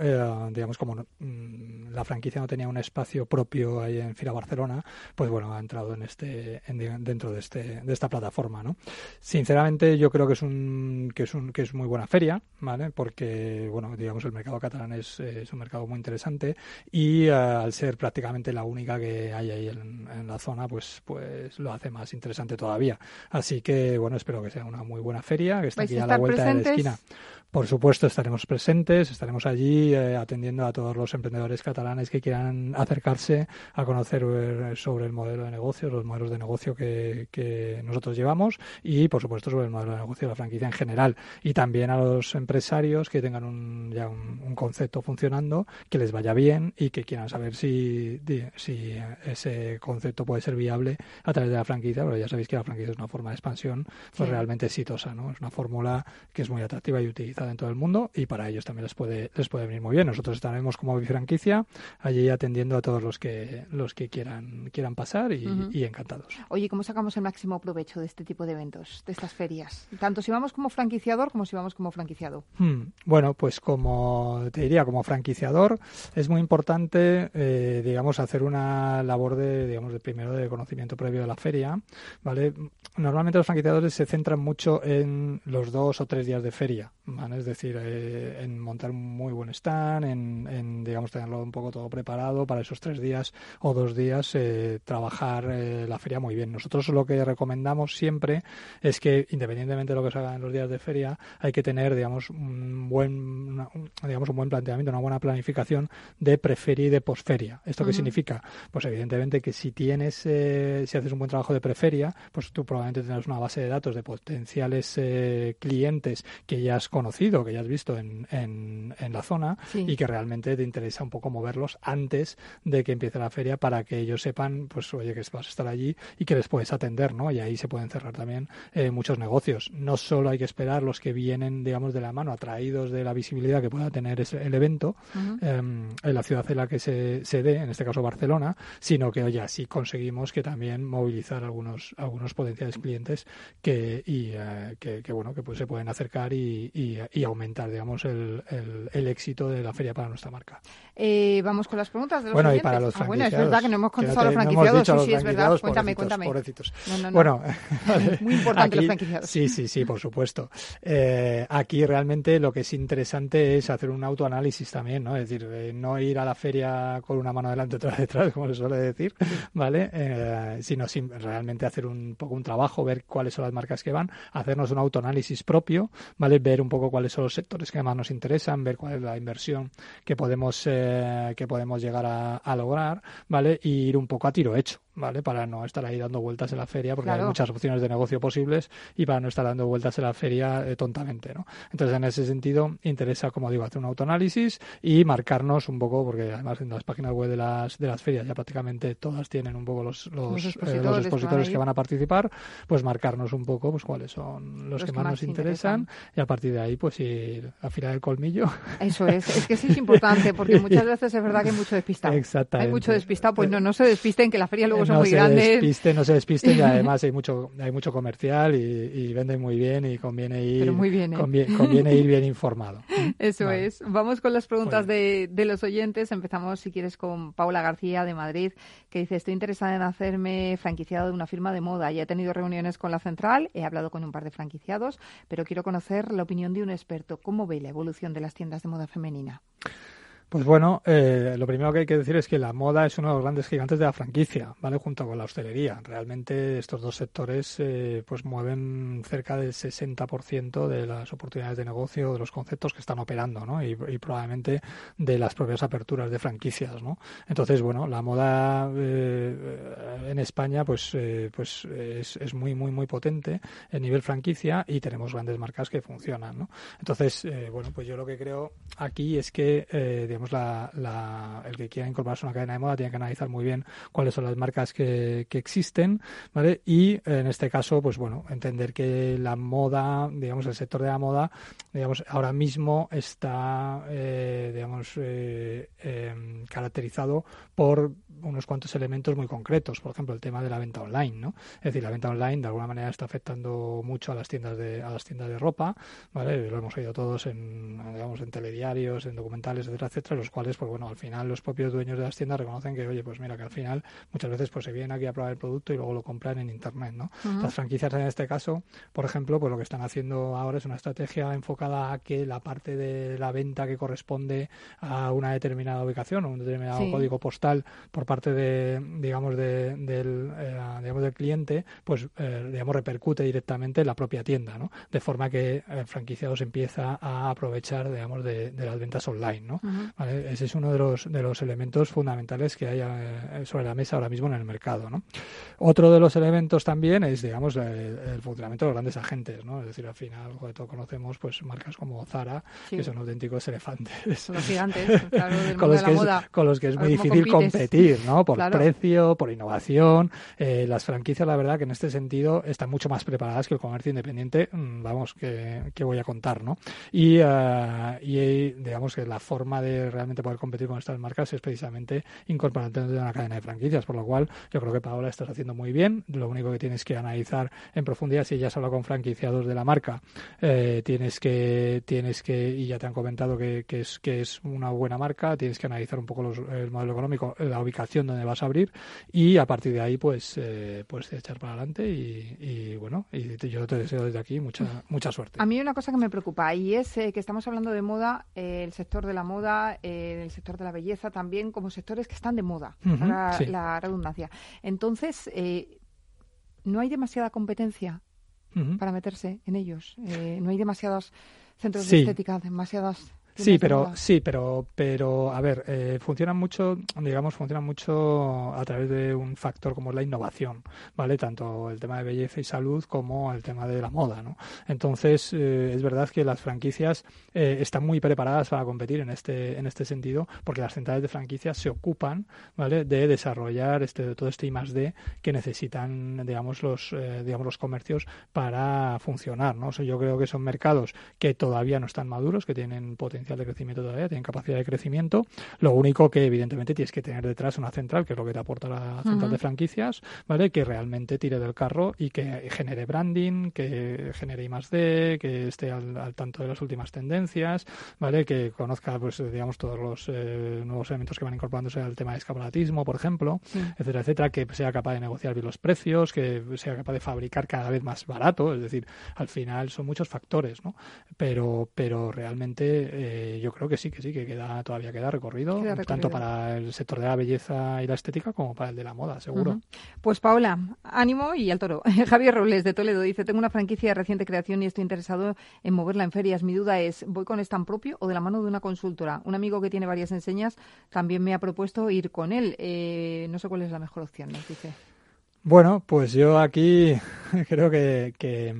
digamos, como mm, la franquicia no tenía un espacio propio ahí en Fira Barcelona, pues bueno, ha entrado en este, dentro de, este, de esta plataforma, ¿no? Sinceramente, yo creo que es un, que es un, que es muy buena feria, ¿vale? Porque, bueno, digamos, el mercado catalán es, es un mercado muy interesante y eh, al ser prácticamente la única que hay ahí en, la zona, pues, pues lo hace más interesante todavía. Así que, bueno, espero que sea una muy buena feria, que esté aquí a la vuelta de la esquina. Por supuesto, estaremos presentes, estaremos allí eh, atendiendo a todos los emprendedores catalanes que quieran acercarse a conocer sobre el modelo de negocio, los modelos de negocio que, que, nosotros llevamos y, por supuesto, sobre el modelo de negocio de la franquicia en general. Y también a los empresarios que tengan un, ya un, concepto funcionando, que les vaya bien y que quieran saber si, si ese concepto puede ser viable a través de la franquicia, pero ya sabéis que la franquicia es una forma de expansión pues realmente exitosa, ¿no? Es una fórmula que es muy atractiva y utilizada en todo el mundo y para ellos también les puede les puede venir muy bien. Nosotros estaremos como franquicia allí atendiendo a todos los que los que quieran quieran pasar y, encantados. Oye, ¿cómo sacamos el máximo provecho de este tipo de eventos, de estas ferias? Tanto si vamos como franquiciador como si vamos como franquiciado. Hmm, bueno, pues como te diría, como franquiciador es muy importante, eh, digamos, hacer una labor de, digamos, de primero de conocimiento previo de la feria, ¿vale? Normalmente los franquiciadores se centran mucho en los dos o tres días de feria, es decir, eh, en montar un muy buen stand, en, digamos tenerlo un poco todo preparado para esos tres días o dos días eh, trabajar eh, la feria muy bien. Nosotros lo que recomendamos siempre es que independientemente de lo que se haga en los días de feria, hay que tener digamos un buen digamos un buen planteamiento, una buena planificación de preferia y de posferia. ¿Esto qué significa? Pues evidentemente que si tienes si haces un buen trabajo de preferia, pues tú probablemente tendrás una base de datos de potenciales clientes que ya has conocido, que ya has visto en, en, la zona y que realmente te interesa un poco moverlos antes de que empiece la feria para que ellos sepan, pues oye, que vas a estar allí y que les puedes atender, ¿no? Y ahí se pueden cerrar también eh, muchos negocios. No solo hay que esperar los que vienen, digamos, de la mano, atraídos de la visibilidad que pueda tener ese, el evento em, en la ciudad en la que se, se dé, en este caso Barcelona, sino que, oye, así conseguimos que también movilizar algunos, algunos potenciales clientes que, y, eh, que, bueno, que pues se pueden acercar y, y, aumentar, digamos, el, el, éxito de la feria para nuestra marca. Eh, vamos con las preguntas de los Bueno, y para los ah, bueno, es verdad que no hemos contestado a los franquiciados. sí, sí, es verdad. Cuéntame, cuéntame. Pobrecitos. No, no, no. Bueno, muy [laughs] importante los franquiciados. Sí, sí, sí, por supuesto. Eh, aquí realmente lo que es interesante es hacer un autoanálisis también, ¿no? Es decir, eh, no ir a la feria con una mano delante y otra detrás, como se suele decir, [laughs] ¿vale? Eh, sino realmente hacer un poco un trabajo, ver cuáles son las marcas que van, hacernos un autoanálisis propio, ¿vale? Ver un poco cuáles son los sectores que más nos interesan, ver cuál es la inversión que podemos, eh, que podemos llegar a, a, lograr, ¿vale? Y ir un poco a tiro hecho. ¿Vale? Para no estar ahí dando vueltas en la feria, porque hay muchas opciones de negocio posibles y para no estar dando vueltas en la feria eh, tontamente, ¿no? Entonces, en ese sentido, interesa, como digo, hacer un autoanálisis y marcarnos un poco, porque además en las páginas web de las, de las ferias ya prácticamente todas tienen un poco los, los, expositores, eh, que van a participar, pues marcarnos un poco pues cuáles son los, que, más nos interesan, y a partir de ahí, pues ir a afilar el colmillo. Eso es, es que sí es importante, porque [laughs] muchas veces es verdad que hay mucho despistado. Exactamente. Hay mucho despistado, pues no, no se despisten, que la feria luego no se Despiste, no se despisten y [laughs] además hay mucho, hay mucho comercial y, venden muy bien y conviene ir, ¿eh? conviene, ir bien [laughs] informado. Eso es. Vamos con las preguntas de, de, los oyentes. Empezamos, si quieres, con Paula García de Madrid, que dice, estoy interesada en hacerme franquiciado de una firma de moda. Ya he tenido reuniones con la central, he hablado con un par de franquiciados, pero quiero conocer la opinión de un experto. ¿Cómo ve la evolución de las tiendas de moda femenina? Pues bueno, eh, lo primero que hay que decir es que la moda es uno de los grandes gigantes de la franquicia, ¿vale? Junto con la hostelería. Realmente estos dos sectores eh, pues mueven cerca del 60% de las oportunidades de negocio, de los conceptos que están operando, ¿no? Y, probablemente de las propias aperturas de franquicias, ¿no? Entonces, bueno, la moda eh, en España pues, pues es, es, muy, muy, muy potente en nivel franquicia y tenemos grandes marcas que funcionan, ¿no? Entonces, bueno, pues yo lo que creo aquí es que, digamos, la, el que quiera incorporarse a una cadena de moda tiene que analizar muy bien cuáles son las marcas que, que existen, ¿vale? Y en este caso, pues bueno, entender que la moda, digamos, el sector de la moda, digamos, ahora mismo está, eh, digamos, eh, em, caracterizado por unos cuantos elementos muy concretos, por ejemplo, el tema de la venta online, ¿no? Es decir, la venta online de alguna manera está afectando mucho a las tiendas de, a las tiendas de ropa, ¿vale? Lo hemos oído todos en, digamos, en telediarios, en documentales, etcétera, etcétera, los cuales, pues bueno, al final los propios dueños de las tiendas reconocen que, oye, pues mira, que al final muchas veces pues se vienen aquí a probar el producto y luego lo compran en internet, ¿no? Las franquicias en este caso, por ejemplo, pues lo que están haciendo ahora es una estrategia enfocada a que la parte de la venta que corresponde a una determinada ubicación o un determinado código postal por parte de, digamos, de, del, eh, digamos, del cliente, pues, eh, digamos, repercute directamente en la propia tienda, ¿no? De forma que el franquiciado se empieza a aprovechar, digamos, de, las ventas online, ¿no? Ese es uno de los, de los elementos fundamentales que hay eh, sobre la mesa ahora mismo en el mercado, ¿no? Otro de los elementos también es, digamos, el, funcionamiento de los grandes agentes, ¿no? Es decir, al final, todos conocemos, pues marcas como Zara, que son auténticos elefantes. Los gigantes, claro, del [laughs] con, los de la que moda. Es, con los que es muy difícil competir, ¿no? Por precio, por innovación. Eh, las franquicias, la verdad, que en este sentido están mucho más preparadas que el comercio independiente, mm, vamos, que, que voy a contar, ¿no? Y, uh, y, digamos que la forma de realmente poder competir con estas marcas es precisamente incorporarte en una cadena de franquicias, por lo cual yo creo que Paola estás haciendo muy bien. Lo único que tienes que analizar en profundidad, si ya has hablado con franquiciados de la marca, eh, tienes que, tienes que, y ya te han comentado que, que, es, que es una buena marca, tienes que analizar un poco los, el modelo económico, la ubicación donde vas a abrir y a partir de ahí pues, eh, pues echar para adelante y, y bueno, y yo te deseo desde aquí mucha, mucha suerte. A mí una cosa que me preocupa y es eh, que estamos hablando de moda, eh, el sector de la moda, eh, el sector de la belleza también como sectores que están de moda, para la redundancia. Entonces, no hay demasiada competencia para meterse en ellos. no hay demasiados centros de estética, demasiadas Sí, pero sí, pero pero a ver, eh, funcionan mucho, digamos, funcionan mucho a través de un factor como es la innovación, ¿vale? Tanto el tema de belleza y salud como el tema de la moda, ¿no? Entonces, eh, es verdad que las franquicias eh, están muy preparadas para competir en este en este sentido, porque las centrales de franquicias se ocupan, ¿vale? De desarrollar este todo este I más D que necesitan, digamos, los eh, digamos los comercios para funcionar, ¿no? O sea, yo creo que son mercados que todavía no están maduros, que tienen potencial de crecimiento todavía, tienen capacidad de crecimiento. Lo único que evidentemente tienes que tener detrás una central, que es lo que te aporta la central de franquicias, ¿vale? Que realmente tire del carro y que genere branding, que genere I más D, que esté al, tanto de las últimas tendencias, ¿vale? Que conozca, pues, digamos, todos los eh, nuevos elementos que van incorporándose al tema de escaparatismo, por ejemplo, etcétera, etcétera, que sea capaz de negociar bien los precios, que sea capaz de fabricar cada vez más barato, es decir, al final son muchos factores, ¿no? Pero, pero realmente eh, eh, yo creo que sí, que sí, que queda todavía queda recorrido, tanto para el sector de la belleza y la estética como para el de la moda, seguro. Pues Paola, ánimo y al toro. [laughs] Javier Robles de Toledo dice, tengo una franquicia de reciente creación y estoy interesado en moverla en ferias. Mi duda es, ¿voy con stand propio o de la mano de una consultora? Un amigo que tiene varias enseñas también me ha propuesto ir con él. Eh, no sé cuál es la mejor opción, nos dice. Bueno, pues yo aquí [laughs] creo que, que,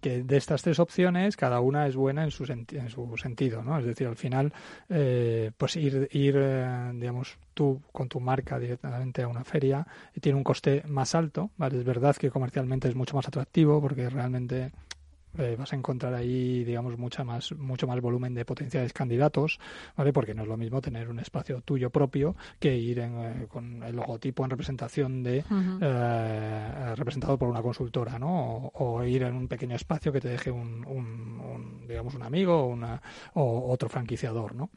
de estas tres opciones cada una es buena en su, en su sentido, ¿no? Es decir, al final, eh, pues ir, ir eh, digamos, tú con tu marca directamente a una feria tiene un coste más alto, ¿vale? Es verdad que comercialmente es mucho más atractivo porque realmente eh, vas a encontrar ahí, digamos, mucha más, mucho más volumen de potenciales candidatos, ¿vale? Porque no es lo mismo tener un espacio tuyo propio que ir eh, con el logotipo en representación de, eh, representado por una consultora, ¿no? O, ir en un pequeño espacio que te deje un, un, digamos, un amigo o, una, o otro franquiciador, ¿no?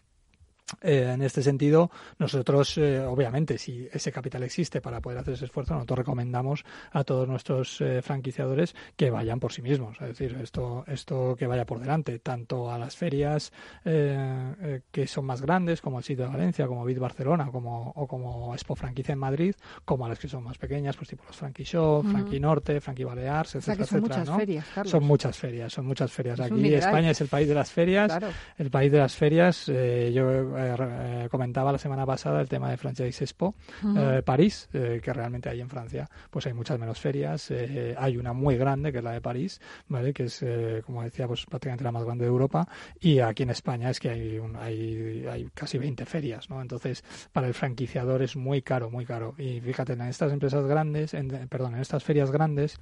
Eh, en este sentido, nosotros, eh, obviamente, si ese capital existe para poder hacer ese esfuerzo, nosotros recomendamos a todos nuestros eh, franquiciadores que vayan por sí mismos. Es decir, esto, esto que vaya por delante, tanto a las ferias que son más grandes, como el sitio de Valencia, como Bit Barcelona, como, o como Expo Franquicia en Madrid, como a las que son más pequeñas, pues tipo los Frankie Show, Frankie Norte, Frankie Balears, etcétera, son muchas ferias, Son muchas ferias, son muchas ferias. Aquí España es el país de las ferias, el país de las ferias. yo eh, eh, comentaba la semana pasada el tema de Franchise Expo eh, París, que realmente hay en Francia, pues hay muchas menos ferias. hay una muy grande, que es la de París, ¿vale? que es, como decía, pues prácticamente la más grande de Europa. Y aquí en España es que hay, hay, hay casi 20 ferias, ¿no? Entonces, para el franquiciador es muy caro, muy caro. Y fíjate, en estas empresas grandes, en, perdón, en estas ferias grandes,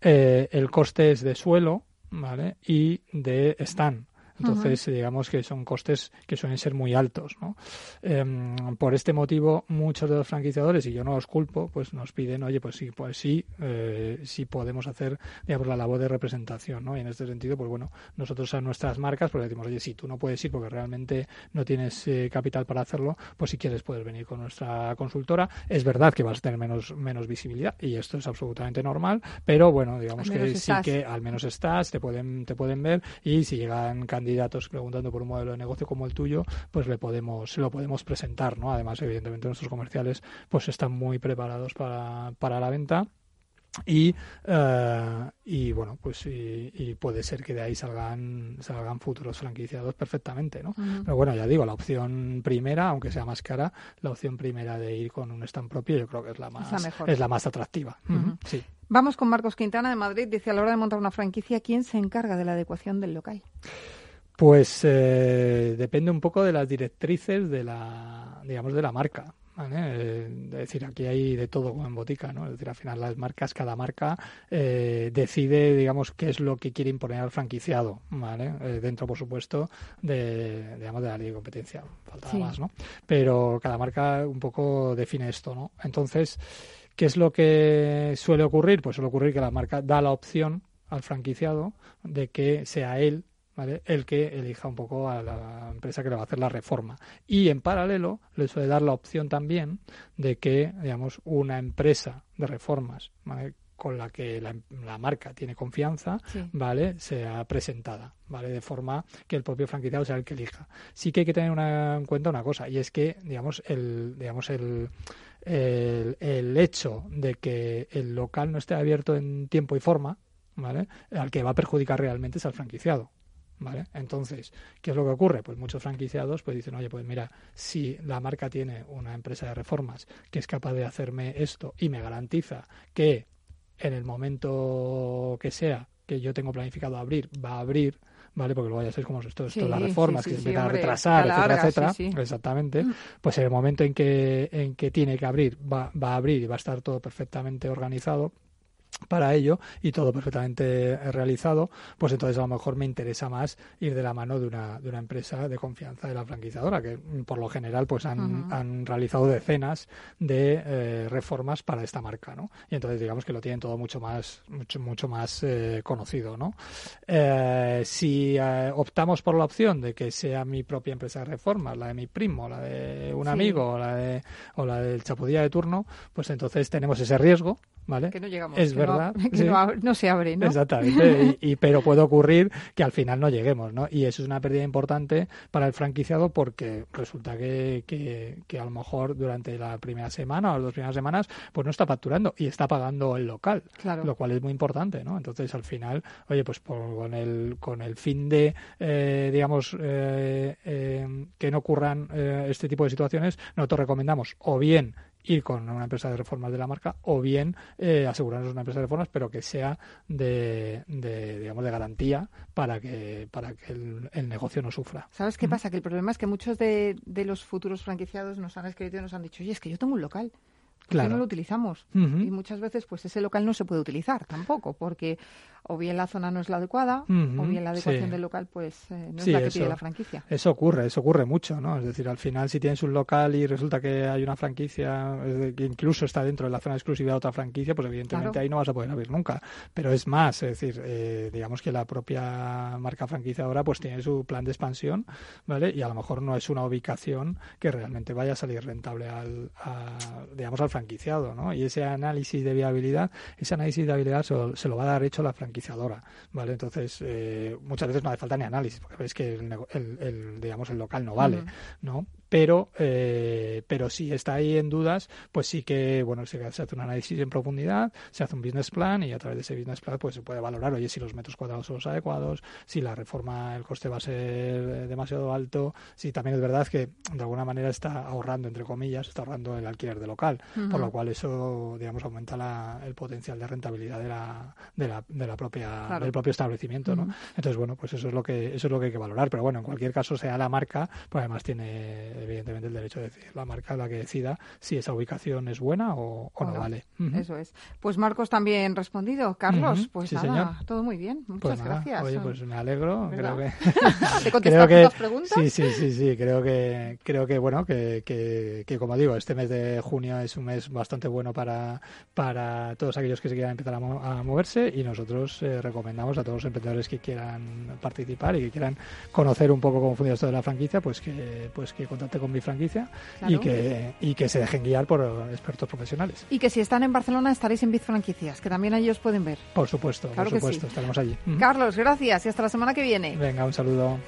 el coste es de suelo, ¿vale? Y de stand. Entonces, digamos que son costes que suelen ser muy altos, ¿no? Em, por este motivo, muchos de los franquiciadores, y yo no os culpo, pues nos piden, oye, pues sí, pues sí, eh, sí podemos hacer, digamos, la labor de representación, ¿no? Y en este sentido, pues bueno, nosotros a nuestras marcas, pues decimos, oye, si tú no puedes ir porque realmente no tienes eh, capital para hacerlo, pues si quieres puedes venir con nuestra consultora. Es verdad que vas a tener menos, menos visibilidad y esto es absolutamente normal, pero bueno, digamos que sí que al menos estás, te pueden, te pueden ver y si llegan candidatos preguntando por un modelo de negocio como el tuyo, pues le podemos, lo podemos presentar, ¿no? Además, evidentemente, nuestros comerciales pues están muy preparados para, para la venta. Y, uh, y bueno pues y, y, puede ser que de ahí salgan salgan futuros franquiciados perfectamente no uh -huh. pero bueno ya digo la opción primera aunque sea más cara la opción primera de ir con un stand propio yo creo que es la más es la, es la más atractiva. Uh -huh. sí. Vamos con Marcos Quintana de Madrid. Dice a la hora de montar una franquicia quién se encarga de la adecuación del local pues eh, depende un poco de las directrices de la digamos de la marca ¿Vale? Eh, es decir, aquí hay de todo como en botica, ¿no? Es decir, al final las marcas, cada marca eh, decide, digamos, qué es lo que quiere imponer al franquiciado, ¿vale? Eh, dentro, por supuesto, de, digamos, de la ley de competencia. Falta sí. más, ¿no? Pero cada marca un poco define esto, ¿no? Entonces, ¿qué es lo que suele ocurrir? Pues suele ocurrir que la marca da la opción al franquiciado de que sea él ¿vale? el que elija un poco a la empresa que le va a hacer la reforma. Y en paralelo le suele dar la opción también de que, digamos, una empresa de reformas ¿vale? con la que la, la, marca tiene confianza, sí. ¿vale? sea presentada, ¿vale? De forma que el propio franquiciado sea el que elija. Sí que hay que tener una, en cuenta una cosa, y es que, digamos, el, digamos, el, el, el hecho de que el local no esté abierto en tiempo y forma, ¿vale? Al que va a perjudicar realmente es al franquiciado. ¿Vale? Entonces, ¿qué es lo que ocurre? Pues muchos franquiciados pues dicen, oye, pues mira, si la marca tiene una empresa de reformas que es capaz de hacerme esto y me garantiza que en el momento que sea que yo tengo planificado abrir, va a abrir, ¿vale? Porque luego ya sabéis cómo es esto, esto sí, las reformas sí, sí, que se empiezan a retrasar, etcétera, etcétera. Exactamente. Mm. Pues en el momento en que, en que tiene que abrir, va, va a abrir y va a estar todo perfectamente organizado para ello y todo perfectamente realizado, pues entonces a lo mejor me interesa más ir de la mano de una, de una empresa de confianza de la franquiciadora, que por lo general pues han, uh -huh. han realizado decenas de eh, reformas para esta marca, ¿no? Y entonces digamos que lo tienen todo mucho más, mucho, mucho más eh, conocido, ¿no? Eh, si optamos por la opción de que sea mi propia empresa de reformas, la de mi primo, la de un sí. amigo o la, de, o la del chapudilla de turno, pues entonces tenemos ese riesgo, ¿vale? Que no llegamos. Es verdad. No, [laughs] que sí. no, no, se abre, ¿no? Exactamente. y, [laughs] y, pero puede ocurrir que al final no lleguemos, ¿no? Y eso es una pérdida importante para el franquiciado porque resulta que, que, que, a lo mejor durante la primera semana o las dos primeras semanas pues no está facturando y está pagando el local, claro. lo cual es muy importante, ¿no? Entonces al final, oye, pues por, con el con el fin de, eh, digamos, eh, eh, que no ocurran este tipo de situaciones, nosotros recomendamos o bien ir con una empresa de reformas de la marca o bien eh, asegurarnos una empresa de reformas pero que sea de, de, digamos de garantía para que para que el, el negocio no sufra sabes qué ¿Mm? pasa que el problema es que muchos de, de los futuros franquiciados nos han escrito y nos han dicho oye es que yo tengo un local claro. no lo utilizamos uh -huh. y muchas veces pues ese local no se puede utilizar tampoco porque o bien la zona no es la adecuada uh -huh. o bien la adecuación sí. del local pues eh, no sí, es la que eso, pide la franquicia. Eso ocurre, eso ocurre mucho, ¿no? Es decir, al final si tienes un local y resulta que hay una franquicia que incluso está dentro de la zona de exclusividad de otra franquicia, pues evidentemente claro. ahí no vas a poder abrir nunca. Pero es más, es decir, eh, digamos que la propia marca franquiciadora pues tiene su plan de expansión, ¿vale? Y a lo mejor no es una ubicación que realmente vaya a salir rentable al, a, digamos, al franquiciado, ¿no? Y ese análisis de viabilidad, ese análisis de viabilidad se, se lo va a dar hecho la franquiciadora, ¿vale? Entonces, eh, muchas veces no hace falta ni análisis, porque ves que el, el, el digamos, el local no vale, uh -huh. ¿no? Pero eh, pero si está ahí en dudas pues sí que bueno se, hace un análisis en profundidad se hace un business plan y a través de ese business plan pues se puede valorar oye si los metros cuadrados son los adecuados si la reforma el coste va a ser demasiado alto si también es verdad que de alguna manera está ahorrando entre comillas está ahorrando el alquiler de local uh -huh. por lo cual eso digamos aumenta la, el potencial de rentabilidad de la de la, de la propia claro. del propio establecimiento uh -huh. no entonces bueno pues eso es lo que eso es lo que hay que valorar pero bueno en cualquier caso sea la marca pues además tiene evidentemente el derecho de decir la marca la que decida si esa ubicación es buena o, no, vale. Eso es. Pues Marcos también respondido. Carlos, pues nada, todo muy bien. Muchas pues gracias. Oye, pues me alegro. Creo que, [laughs] ¿Te [laughs] preguntas? Sí, sí, sí, sí. Creo que, creo que bueno, que, que, que, como digo, este mes de junio es un mes bastante bueno para, para todos aquellos que se quieran empezar a, moverse y nosotros eh, recomendamos a todos los emprendedores que quieran participar y que quieran conocer un poco cómo funciona esto de la franquicia, pues que, pues que con mi franquicia y, que, y que se dejen guiar por expertos profesionales. Y que si están en Barcelona estaréis en Biz Franquicias, que también ellos pueden ver. Por supuesto, por supuesto, estaremos allí. Carlos, gracias y hasta la semana que viene. Venga, un saludo.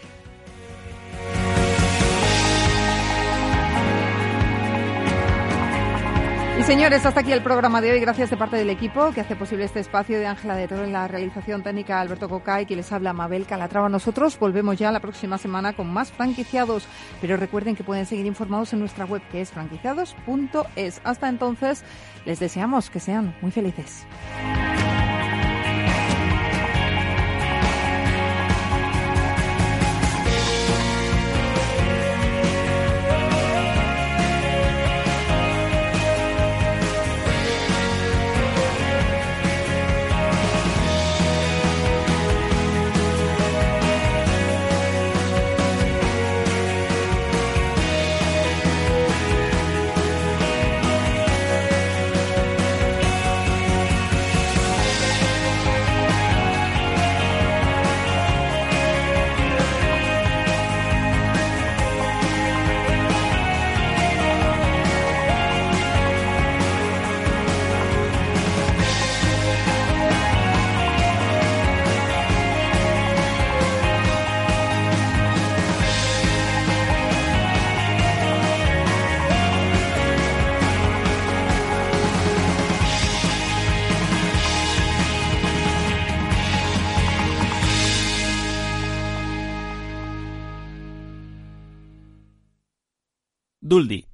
Señores, hasta aquí el programa de hoy. Gracias de parte del equipo que hace posible este espacio de Ángela de Toro en la realización técnica, Alberto Cocay, que les habla Mabel Calatrava. Nosotros volvemos ya la próxima semana con más franquiciados, pero recuerden que pueden seguir informados en nuestra web que es franquiciados.es. Hasta entonces, les deseamos que sean muy felices.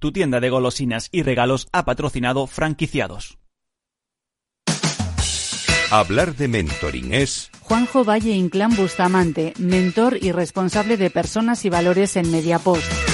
Tu tienda de golosinas y regalos, ha patrocinado franquiciados. Hablar de mentoring es... Juanjo Valle Inclán Bustamante, mentor y responsable de personas y valores en Mediapost.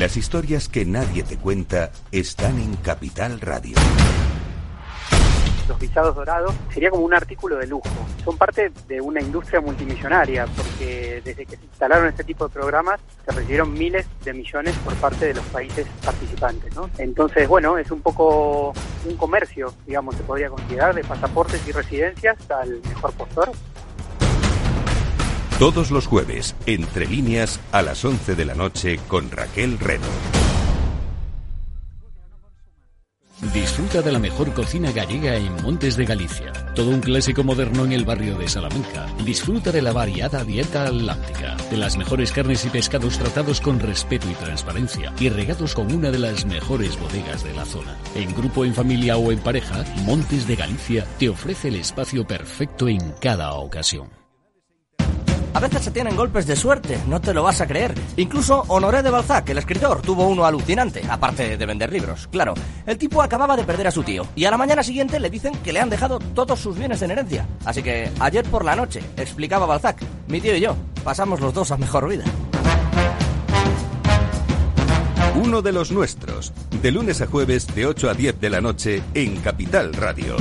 Las historias que nadie te cuenta están en Capital Radio los visados dorados, sería como un artículo de lujo. Son parte de una industria multimillonaria, porque desde que se instalaron este tipo de programas se recibieron miles de millones por parte de los países participantes. ¿no? Entonces, bueno, es un poco un comercio, digamos, se podría considerar, de pasaportes y residencias al mejor postor. Todos los jueves, entre líneas, a las 11 de la noche con Raquel Reno. Disfruta de la mejor cocina gallega en Montes de Galicia. Todo un clásico moderno en el barrio de Salamanca. Disfruta de la variada dieta atlántica, de las mejores carnes y pescados tratados con respeto y transparencia y regados con una de las mejores bodegas de la zona. En grupo, en familia o en pareja, Montes de Galicia te ofrece el espacio perfecto en cada ocasión. A veces se tienen golpes de suerte, no te lo vas a creer. Incluso Honoré de Balzac, el escritor, tuvo uno alucinante, aparte de vender libros. Claro, el tipo acababa de perder a su tío y a la mañana siguiente le dicen que le han dejado todos sus bienes en herencia. Así que ayer por la noche, explicaba Balzac, mi tío y yo pasamos los dos a mejor vida. Uno de los nuestros, de lunes a jueves de 8 a 10 de la noche en Capital Radio.